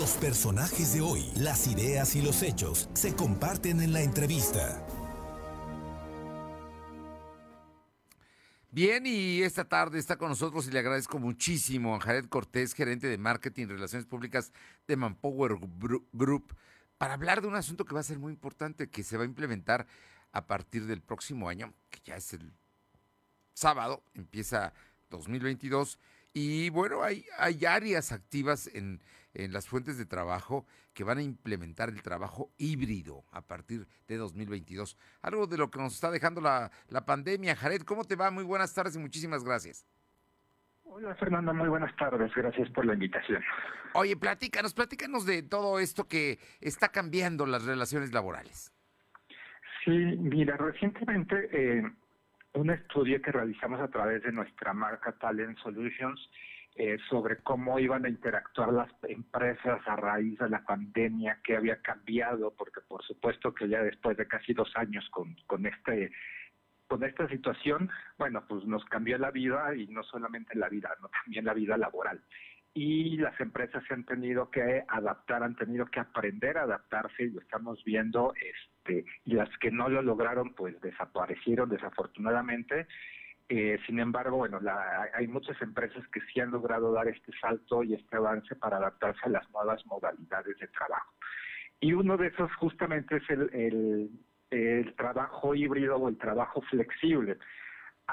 Los personajes de hoy, las ideas y los hechos se comparten en la entrevista. Bien, y esta tarde está con nosotros y le agradezco muchísimo a Jared Cortés, gerente de Marketing y Relaciones Públicas de Manpower Group, para hablar de un asunto que va a ser muy importante, que se va a implementar a partir del próximo año, que ya es el sábado, empieza 2022. Y bueno, hay, hay áreas activas en, en las fuentes de trabajo que van a implementar el trabajo híbrido a partir de 2022. Algo de lo que nos está dejando la, la pandemia. Jared, ¿cómo te va? Muy buenas tardes y muchísimas gracias. Hola Fernando, muy buenas tardes, gracias por la invitación. Oye, platícanos, platícanos de todo esto que está cambiando las relaciones laborales. Sí, mira, recientemente eh, un estudio que realizamos a través de nuestra marca Talent Solutions eh, sobre cómo iban a interactuar las empresas a raíz de la pandemia, qué había cambiado, porque por supuesto que ya después de casi dos años con, con este con esta situación, bueno, pues nos cambió la vida y no solamente la vida, no también la vida laboral. Y las empresas se han tenido que adaptar, han tenido que aprender a adaptarse y lo estamos viendo, este, y las que no lo lograron, pues desaparecieron desafortunadamente eh, sin embargo, bueno, hay muchas empresas que sí han logrado dar este salto y este avance para adaptarse a las nuevas modalidades de trabajo. Y uno de esos justamente es el, el, trabajo híbrido o el trabajo flexible.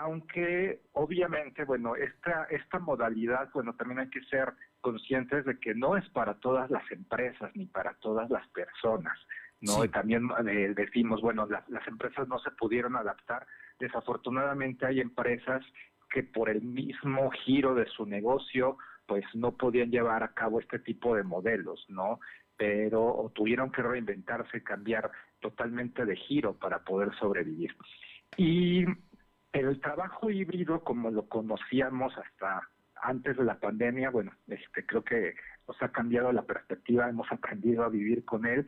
Aunque obviamente, bueno, esta, esta modalidad, bueno, también hay que ser conscientes de que no es para todas las empresas ni para todas las personas. ¿no? Y también eh, decimos, bueno, las empresas no se pudieron adaptar Desafortunadamente hay empresas que por el mismo giro de su negocio pues no podían llevar a cabo este tipo de modelos, ¿no? Pero tuvieron que reinventarse, cambiar totalmente de giro para poder sobrevivir. Y el trabajo híbrido, como lo conocíamos hasta antes de la pandemia, bueno, este, creo que nos ha cambiado la perspectiva, hemos aprendido a vivir con él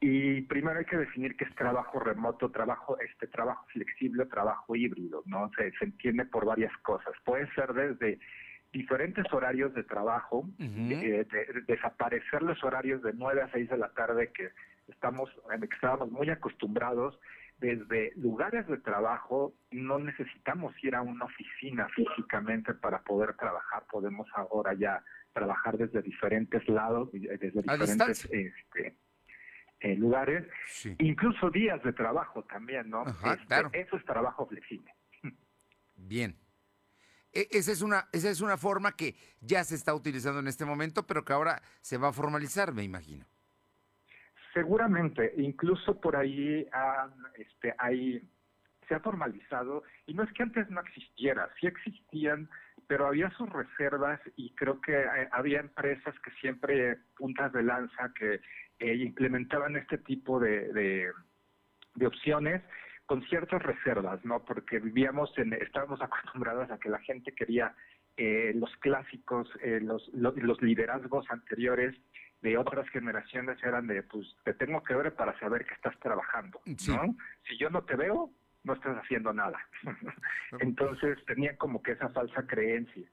y primero hay que definir qué es trabajo remoto, trabajo este trabajo flexible, trabajo híbrido, ¿no? Se, se entiende por varias cosas. Puede ser desde diferentes horarios de trabajo, eh, desaparecer los horarios de 9 a 6 de la tarde que estamos que estábamos muy acostumbrados desde lugares de trabajo no necesitamos ir a una oficina físicamente para poder trabajar, podemos ahora ya trabajar desde diferentes lados, desde diferentes este, eh, lugares, incluso días de trabajo también, ¿no? Este, eso es trabajo flexible. Bien. E, esa es, una, esa es una forma que ya se está utilizando en este momento, pero que ahora se va a formalizar, me imagino. Seguramente, incluso por ahí este, hay, se ha formalizado, y no es que antes no existiera, sí existían, pero había sus reservas y creo que eh, había empresas que siempre puntas de lanza que eh, implementaban este tipo de, de, opciones con ciertas reservas, ¿no? Porque vivíamos en, estábamos acostumbrados a que la gente quería eh, los clásicos, eh, los, los, liderazgos anteriores de otras generaciones eran de, pues, te tengo que ver para saber que estás trabajando, ¿no? Si yo no te veo, no estás haciendo nada. Entonces tenían como que esa falsa creencia.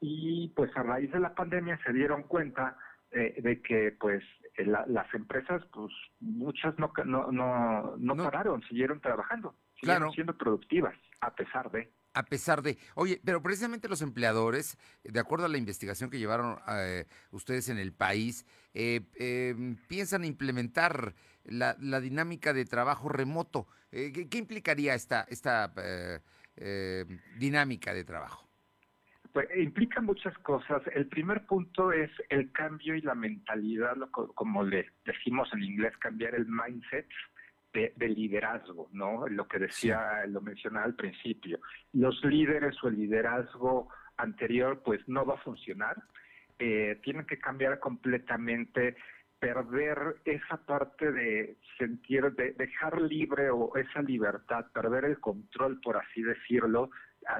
Y pues a raíz de la pandemia se dieron cuenta de que pues eh, las empresas, pues muchas no, no, no, no, pararon, siguieron trabajando, siguieron siendo productivas, a pesar de. A pesar de, oye, pero precisamente los empleadores, de acuerdo a la investigación que llevaron eh, ustedes en el país, eh, em, piensan implementar la, dinámica de trabajo remoto. ¿qué, ¿qué, implicaría esta, esta dinámica de trabajo? Pues implica muchas cosas. El primer punto es el cambio y la mentalidad, como le decimos en inglés, cambiar el mindset de, liderazgo, ¿no? Lo que decía, lo mencionaba al principio. Los líderes o el liderazgo anterior, pues no va a funcionar. Eh, tienen que cambiar completamente perder esa parte de sentir, de dejar libre o esa libertad, perder el control, por así decirlo,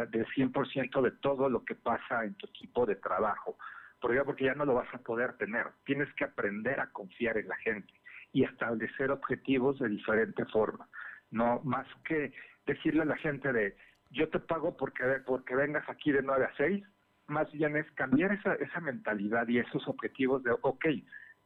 del 100% de todo lo que pasa en tu equipo de trabajo. ¿Por Porque ya no lo vas a poder tener. Tienes que aprender a confiar en la gente y establecer objetivos de diferente forma. No más que decirle a la gente de yo te pago porque, porque vengas aquí de 9 a 6, más bien es cambiar esa, esa mentalidad y esos objetivos de, ok,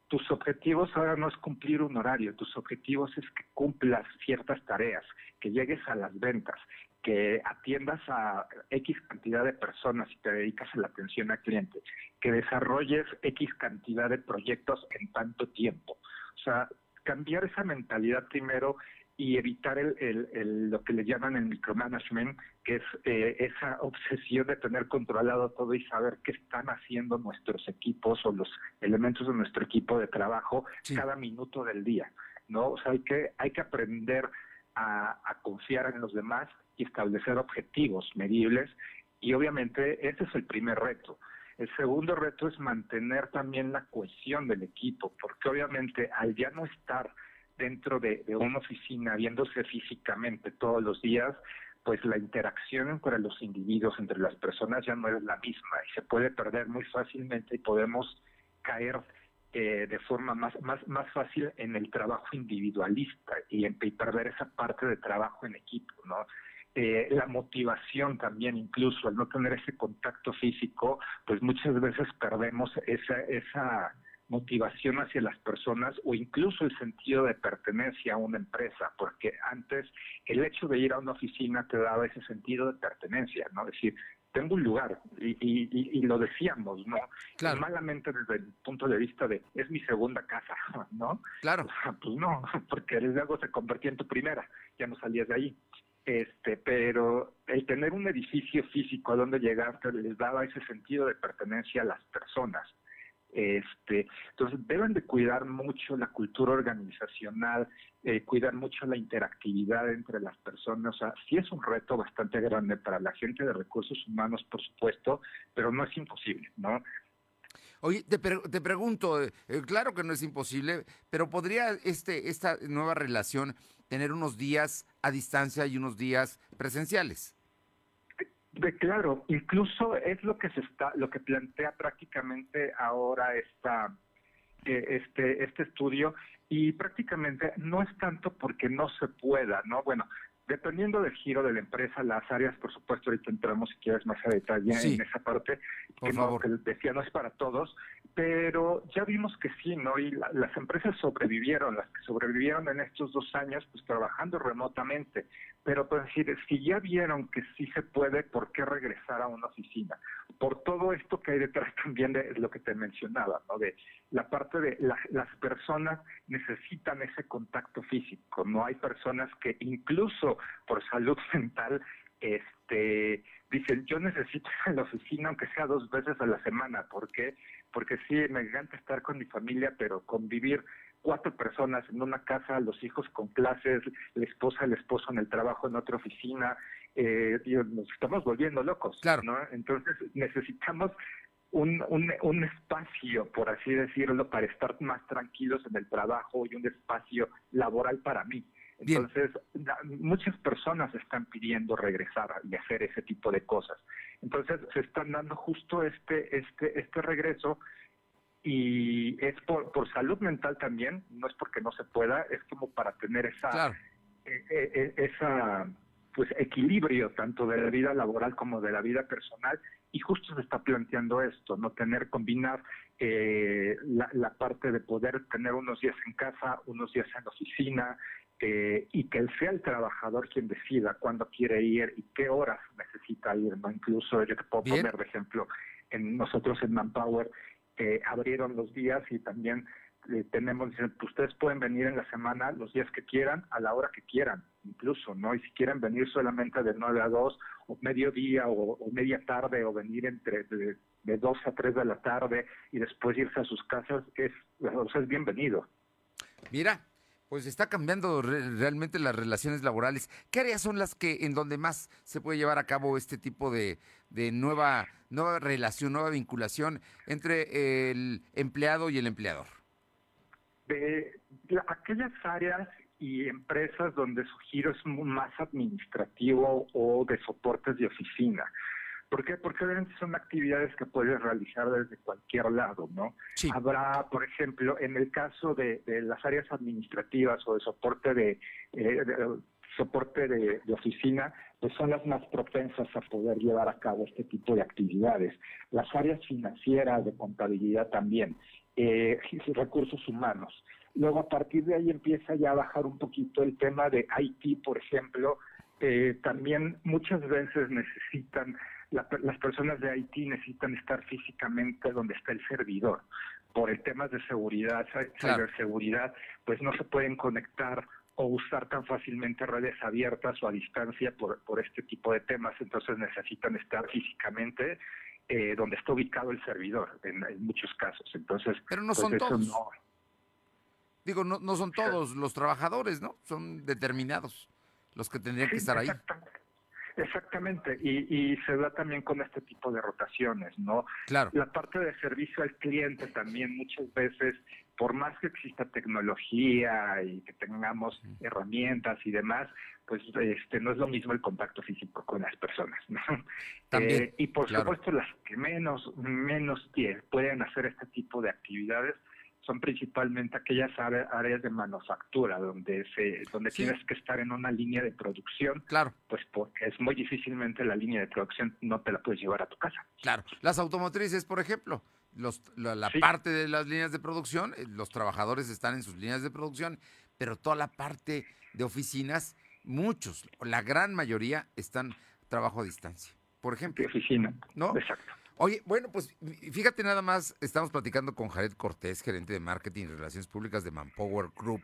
tus objetivos ahora no es cumplir un horario, tus objetivos es que cumplas ciertas tareas, que llegues a las ventas, que atiendas a X cantidad de personas y te dedicas a la atención al cliente, que desarrolles X cantidad de proyectos en tanto tiempo. O sea, cambiar esa mentalidad primero y evitar el, el, lo que le llaman el micromanagement, que es eh, esa obsesión de tener controlado todo y saber qué están haciendo nuestros equipos o los elementos de nuestro equipo de trabajo cada minuto del día, ¿no? O sea, hay que, hay que aprender a, a confiar en los demás y establecer objetivos medibles y obviamente ese es el primer reto. El segundo reto es mantener también la cohesión del equipo, porque obviamente al ya no estar dentro de, una oficina viéndose físicamente todos los días, pues la interacción entre los individuos, entre las personas ya no es la misma y se puede perder muy fácilmente y podemos caer eh, de forma más, más, más fácil en el trabajo individualista y, en, y perder esa parte de trabajo en equipo, ¿no? Eh, la motivación también, incluso al no tener ese contacto físico, pues muchas veces perdemos esa, esa motivación hacia las personas o incluso el sentido de pertenencia a una empresa, porque antes el hecho de ir a una oficina te daba ese sentido de pertenencia, ¿no? Es decir, tengo un lugar y, y, lo decíamos, ¿no? Claro. Malamente desde el punto de vista de es mi segunda casa, ¿no? Claro. pues no, porque luego se convertía en tu primera, ya no salías de ahí este, pero el tener un edificio físico a donde llegar les daba ese sentido de pertenencia a las personas. Este, entonces deben de cuidar mucho la cultura organizacional, eh, cuidar mucho la interactividad entre las personas. O sea, sí es un reto bastante grande para la gente de recursos humanos, por supuesto, pero no es imposible, ¿no? Oye, te, te pregunto, eh, claro que no es imposible, pero podría este, esta nueva relación tener unos días a distancia y unos días presenciales. De, claro, incluso es lo que se está, lo que plantea prácticamente ahora esta, eh, este, este estudio y prácticamente no es tanto porque no se pueda, ¿no? Bueno, Dependiendo del giro de la empresa, las áreas, por supuesto, ahorita entramos si quieres más a detalle en esa parte, que, no, que decía no es para todos, pero ya vimos que sí, ¿no? Y las empresas sobrevivieron, las que sobrevivieron en estos dos años, pues trabajando remotamente. Pero pues decir, si ya vieron que sí se puede, ¿por qué regresar a una oficina? Por todo esto que hay detrás también de lo que te mencionaba, ¿no? De la parte de las personas necesitan ese contacto físico, ¿no? Hay personas que incluso por salud mental este dicen yo necesito ir a la oficina aunque sea dos veces a la semana ¿por qué? porque sí me encanta estar con mi familia pero convivir cuatro personas en una casa los hijos con clases la esposa el esposo en el trabajo en otra oficina eh, nos estamos volviendo locos claro. ¿no? entonces necesitamos un, un, un, espacio, por así decirlo, para estar más tranquilos en el trabajo y un espacio laboral para mí. Entonces, muchas personas están pidiendo regresar y hacer ese tipo de cosas. Entonces, se están dando justo este, este, este regreso y es por, por salud mental también, no es porque no se pueda, es como para tener esa, e, e, e, esa pues equilibrio tanto de la vida laboral como de la vida personal. Y justo se está planteando esto, no tener combinar eh, la, la, parte de poder tener unos días en casa, unos días en la oficina, eh, y que sea el trabajador quien decida cuándo quiere ir y qué horas necesita ir, ¿no? Incluso yo te puedo poner de ejemplo, en nosotros en Manpower eh, abrieron los días y también eh, tenemos, ustedes pueden venir en la semana los días que quieran, a la hora que quieran, incluso, ¿no? Y si quieren venir solamente de 9 a 2, o mediodía, o, o media tarde, o venir entre de, de 2 a 3 de la tarde y después irse a sus casas, es, o sea, es bienvenido. Mira, pues está cambiando realmente las relaciones laborales. ¿Qué áreas son las que en donde más se puede llevar a cabo este tipo de, nueva, nueva relación, nueva vinculación entre el empleado y el empleador? De, aquellas áreas y empresas donde su giro es más administrativo o de soportes de oficina. ¿Por qué? Porque obviamente son actividades que puedes realizar desde cualquier lado, ¿no? Habrá, por ejemplo, en el caso de, las áreas administrativas o de soporte de, eh, soporte de, oficina, pues son las más propensas a poder llevar a cabo este tipo de actividades. Las áreas financieras, de contabilidad también. eh, recursos humanos. Luego a partir de ahí empieza ya a bajar un poquito el tema de IT, por ejemplo. Eh, también muchas veces necesitan, las personas de IT necesitan estar físicamente donde está el servidor. Por el tema de seguridad, ciberseguridad, pues no se pueden conectar o usar tan fácilmente redes abiertas o a distancia por, por este tipo de temas, entonces necesitan estar físicamente eh, donde está ubicado el servidor en, muchos casos. Entonces, pero no pues son todos. Digo, no, no son todos los trabajadores, ¿no? Son determinados los que tendrían que estar ahí. Exactamente, y, y se da también con este tipo de rotaciones, ¿no? Claro. La parte de servicio al cliente también muchas veces, por más que exista tecnología y que tengamos herramientas y demás, pues este no es lo mismo el contacto físico con las personas, ¿no? También, eh, y por supuesto las que menos menos pueden hacer este tipo de actividades son principalmente aquellas áreas de manufactura donde se donde tienes que estar en una línea de producción. Claro. Pues porque es muy difícilmente la línea de producción no te la puedes llevar a tu casa. Claro. Las automotrices, por ejemplo, los, la, parte de las líneas de producción, eh, los trabajadores están en sus líneas de producción, pero toda la parte de oficinas, muchos, la gran mayoría están trabajo a distancia. Por ejemplo. De oficina. ¿No? Exacto. Oye, bueno, pues fíjate nada más, estamos platicando con Jared Cortés, gerente de marketing y relaciones públicas de Manpower Group.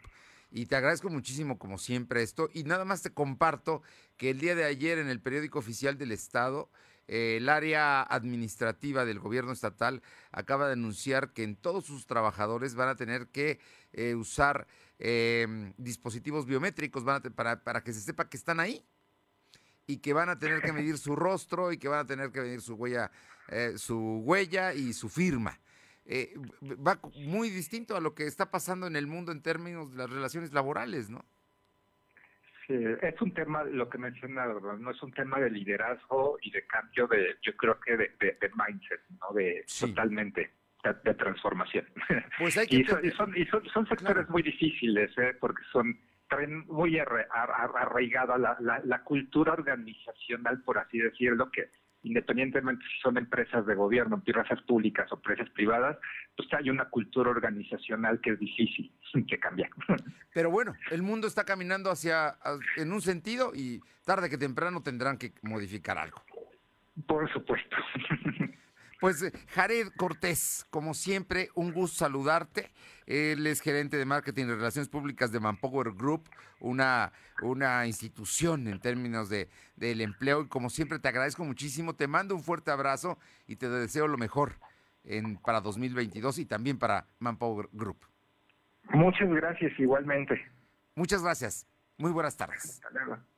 Y te agradezco muchísimo, como siempre, esto. Y nada más te comparto que el día de ayer en el periódico oficial del Estado, eh, el área administrativa del gobierno estatal acaba de anunciar que en todos sus trabajadores van a tener que eh, usar em, dispositivos biométricos para, para que se sepa que están ahí y que van a tener que medir su rostro y que van a tener que medir su huella, eh, su huella y su firma. Eh, va muy distinto a lo que está pasando en el mundo en términos de las relaciones laborales, ¿no? Sí, es un tema, lo que menciona, no es un tema de liderazgo y de cambio de, yo creo que de, mindset, ¿no? De totalmente de, transformación. Pues hay que y, son, y, son, sectores muy difíciles, ¿eh? porque son muy arraigada la, la, cultura organizacional, por así decirlo, que independientemente si son empresas de gobierno, empresas públicas o empresas privadas, pues hay una cultura organizacional que es difícil que cambiar. Pero bueno, el mundo está caminando hacia en un sentido y tarde que temprano tendrán que modificar algo. Por supuesto. Pues eh, Jared Cortés, como siempre, un gusto saludarte. Él es gerente de marketing y relaciones públicas de Manpower Group, una, una institución en términos de, del empleo. Y como siempre, te agradezco muchísimo. Te mando un fuerte abrazo y te deseo lo mejor en, para 2022 y también para Manpower Group. Muchas gracias, igualmente. Muchas gracias. Muy buenas tardes. Hasta luego.